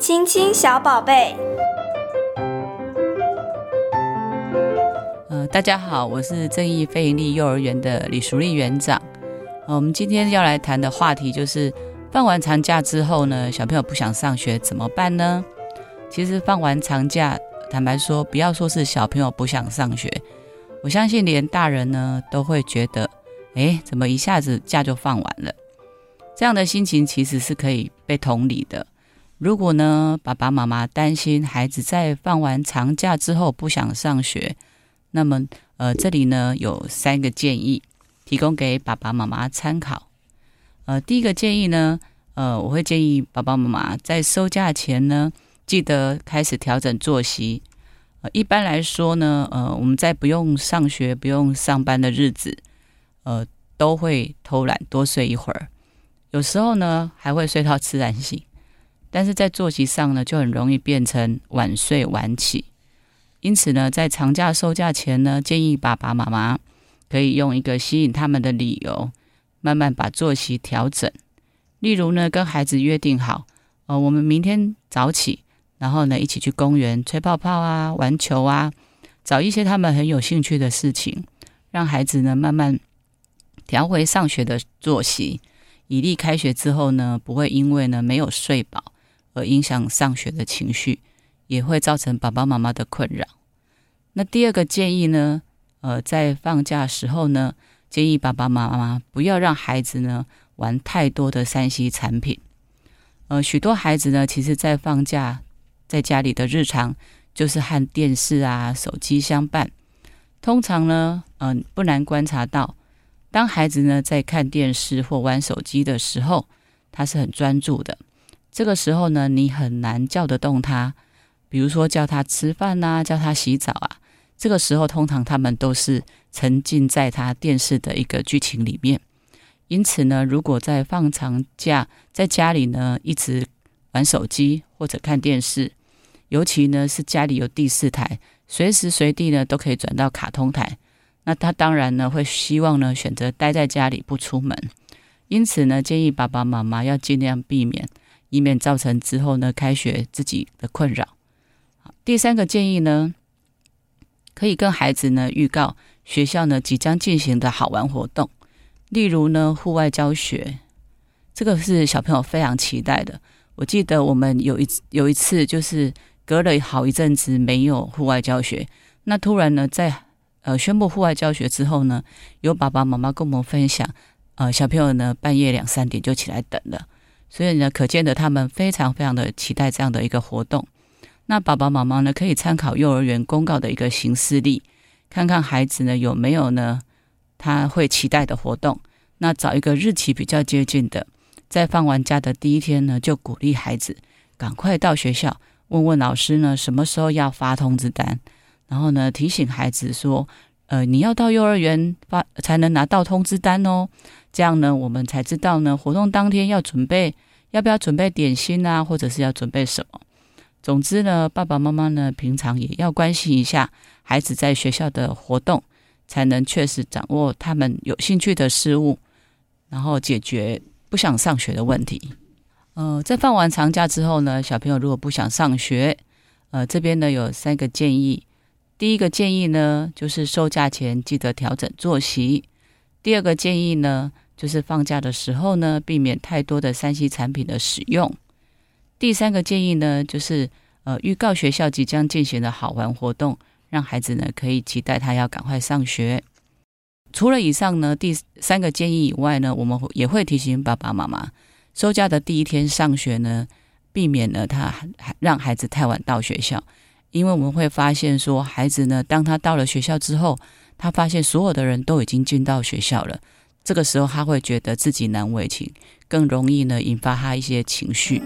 亲亲小宝贝。呃，大家好，我是正义非营利幼儿园的李淑丽园长。我们今天要来谈的话题就是，放完长假之后呢，小朋友不想上学怎么办呢？其实放完长假，坦白说，不要说是小朋友不想上学，我相信连大人呢都会觉得，哎，怎么一下子假就放完了？这样的心情其实是可以被同理的。如果呢，爸爸妈妈担心孩子在放完长假之后不想上学，那么呃，这里呢有三个建议，提供给爸爸妈妈参考。呃，第一个建议呢，呃，我会建议爸爸妈妈在收假前呢，记得开始调整作息。呃，一般来说呢，呃，我们在不用上学、不用上班的日子，呃，都会偷懒多睡一会儿，有时候呢还会睡到自然醒。但是在作息上呢，就很容易变成晚睡晚起。因此呢，在长假收假前呢，建议爸爸妈妈可以用一个吸引他们的理由，慢慢把作息调整。例如呢，跟孩子约定好，呃，我们明天早起。然后呢，一起去公园吹泡泡啊，玩球啊，找一些他们很有兴趣的事情，让孩子呢慢慢调回上学的作息，以利开学之后呢，不会因为呢没有睡饱而影响上学的情绪，也会造成爸爸妈妈的困扰。那第二个建议呢，呃，在放假时候呢，建议爸爸妈妈不要让孩子呢玩太多的三 C 产品。呃，许多孩子呢，其实在放假。在家里的日常就是和电视啊、手机相伴。通常呢，嗯、不难观察到，当孩子呢在看电视或玩手机的时候，他是很专注的。这个时候呢，你很难叫得动他，比如说叫他吃饭啊，叫他洗澡啊。这个时候，通常他们都是沉浸在他电视的一个剧情里面。因此呢，如果在放长假，在家里呢一直玩手机或者看电视，尤其呢是家里有第四台，随时随地呢都可以转到卡通台，那他当然呢会希望呢选择待在家里不出门。因此呢，建议爸爸妈妈要尽量避免，以免造成之后呢开学自己的困扰。第三个建议呢，可以跟孩子呢预告学校呢即将进行的好玩活动，例如呢户外教学，这个是小朋友非常期待的。我记得我们有一有一次就是。隔了好一阵子没有户外教学，那突然呢，在呃宣布户外教学之后呢，有爸爸妈妈跟我们分享，呃小朋友呢半夜两三点就起来等了，所以呢，可见得他们非常非常的期待这样的一个活动。那爸爸妈妈呢，可以参考幼儿园公告的一个行事历，看看孩子呢有没有呢他会期待的活动，那找一个日期比较接近的，在放完假的第一天呢，就鼓励孩子赶快到学校。问问老师呢，什么时候要发通知单？然后呢，提醒孩子说，呃，你要到幼儿园发才能拿到通知单哦。这样呢，我们才知道呢，活动当天要准备，要不要准备点心啊，或者是要准备什么？总之呢，爸爸妈妈呢，平常也要关心一下孩子在学校的活动，才能确实掌握他们有兴趣的事物，然后解决不想上学的问题。呃，在放完长假之后呢，小朋友如果不想上学，呃，这边呢有三个建议。第一个建议呢，就是收假前记得调整作息；第二个建议呢，就是放假的时候呢，避免太多的三 C 产品的使用；第三个建议呢，就是呃，预告学校即将进行的好玩活动，让孩子呢可以期待他要赶快上学。除了以上呢第三个建议以外呢，我们也会提醒爸爸妈妈。收假的第一天上学呢，避免了他让孩子太晚到学校，因为我们会发现说，孩子呢，当他到了学校之后，他发现所有的人都已经进到学校了，这个时候他会觉得自己难为情，更容易呢引发他一些情绪。